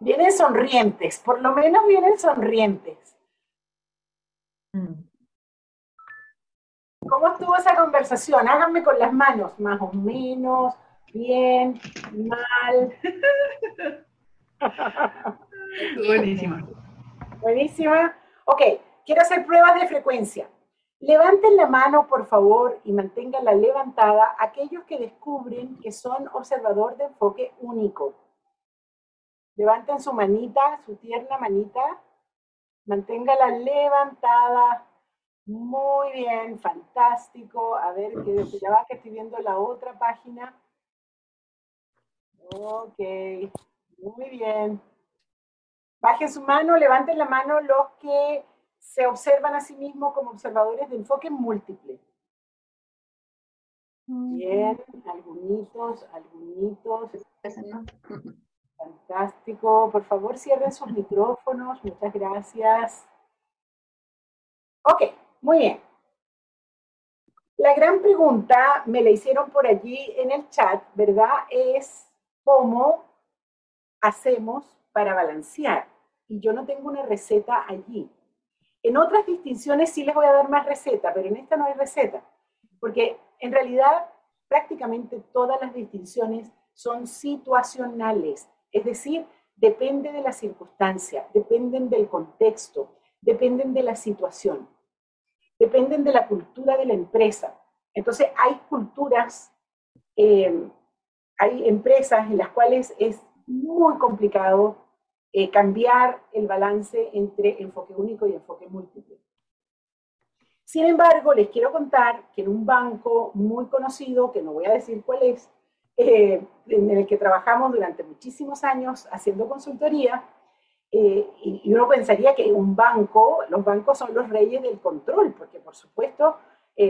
Vienen sonrientes, por lo menos vienen sonrientes. Mm. ¿Cómo estuvo esa conversación? Háganme con las manos, más o menos, bien, mal. Buenísima. Buenísima. Ok, quiero hacer pruebas de frecuencia. Levanten la mano, por favor, y manténganla levantada aquellos que descubren que son observador de enfoque único. Levanten su manita, su tierna manita. Manténgala levantada. Muy bien, fantástico. A ver, que ya va que estoy viendo la otra página. Ok, muy bien. Bajen su mano, levanten la mano los que se observan a sí mismos como observadores de enfoque múltiple. Bien, algunitos, algunitos. Por favor, cierren sus micrófonos. Muchas gracias. Ok, muy bien. La gran pregunta, me la hicieron por allí en el chat, ¿verdad? Es cómo hacemos para balancear. Y yo no tengo una receta allí. En otras distinciones sí les voy a dar más receta, pero en esta no hay receta, porque en realidad prácticamente todas las distinciones son situacionales, es decir, depende de la circunstancia, dependen del contexto, dependen de la situación, dependen de la cultura de la empresa. Entonces hay culturas, eh, hay empresas en las cuales es muy complicado eh, cambiar el balance entre enfoque único y enfoque múltiple. Sin embargo, les quiero contar que en un banco muy conocido, que no voy a decir cuál es, eh, en el que trabajamos durante muchísimos años haciendo consultoría, eh, y uno pensaría que un banco, los bancos son los reyes del control, porque por supuesto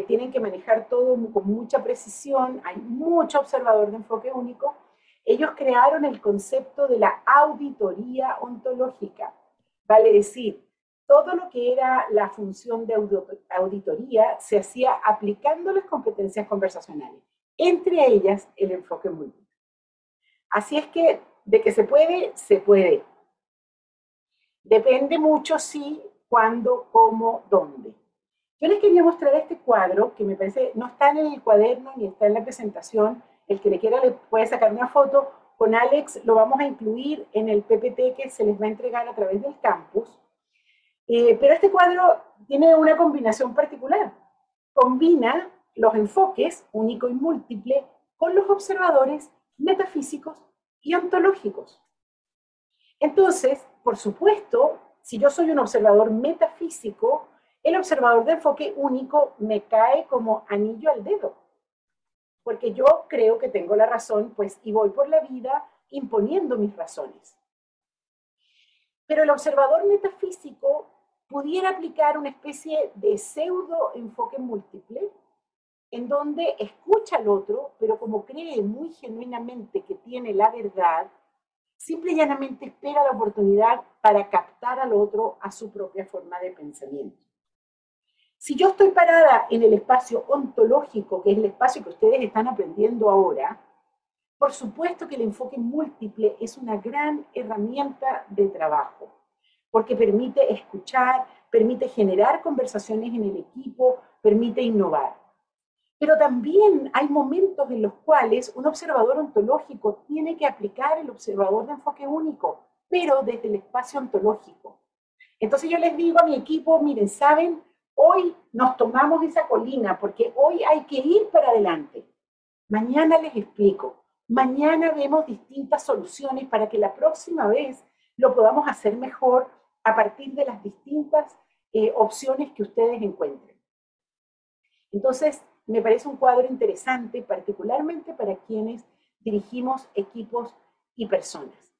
tienen que manejar todo con mucha precisión, hay mucho observador de enfoque único, ellos crearon el concepto de la auditoría ontológica, vale decir, todo lo que era la función de auditoría se hacía aplicando las competencias conversacionales, entre ellas el enfoque múltiple. Así es que de que se puede, se puede. Depende mucho si, cuándo, cómo, dónde. Yo les quería mostrar este cuadro que me parece, no está en el cuaderno ni está en la presentación, el que le quiera le puede sacar una foto. Con Alex lo vamos a incluir en el PPT que se les va a entregar a través del campus. Eh, pero este cuadro tiene una combinación particular. Combina los enfoques único y múltiple con los observadores metafísicos y ontológicos. Entonces, por supuesto, si yo soy un observador metafísico, el observador de enfoque único me cae como anillo al dedo porque yo creo que tengo la razón, pues, y voy por la vida imponiendo mis razones. Pero el observador metafísico pudiera aplicar una especie de pseudo enfoque múltiple, en donde escucha al otro, pero como cree muy genuinamente que tiene la verdad, simple y llanamente espera la oportunidad para captar al otro a su propia forma de pensamiento. Si yo estoy parada en el espacio ontológico, que es el espacio que ustedes están aprendiendo ahora, por supuesto que el enfoque múltiple es una gran herramienta de trabajo, porque permite escuchar, permite generar conversaciones en el equipo, permite innovar. Pero también hay momentos en los cuales un observador ontológico tiene que aplicar el observador de enfoque único, pero desde el espacio ontológico. Entonces yo les digo a mi equipo, miren, ¿saben? Hoy nos tomamos esa colina porque hoy hay que ir para adelante. Mañana les explico. Mañana vemos distintas soluciones para que la próxima vez lo podamos hacer mejor a partir de las distintas eh, opciones que ustedes encuentren. Entonces, me parece un cuadro interesante, particularmente para quienes dirigimos equipos y personas.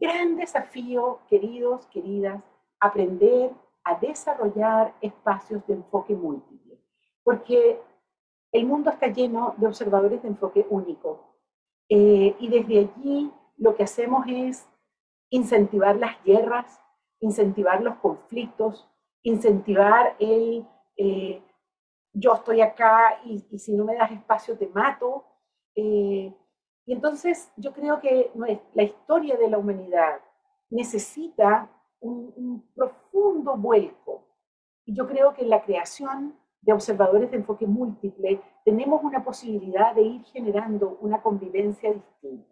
Gran desafío, queridos, queridas, aprender a desarrollar espacios de enfoque múltiple, porque el mundo está lleno de observadores de enfoque único. Eh, y desde allí lo que hacemos es incentivar las guerras, incentivar los conflictos, incentivar el eh, yo estoy acá y, si no me das espacio te mato. Eh, y entonces yo creo que la historia de la humanidad necesita un, profundo vuelco. Y yo creo que en la creación de observadores de enfoque múltiple tenemos una posibilidad de ir generando una convivencia distinta.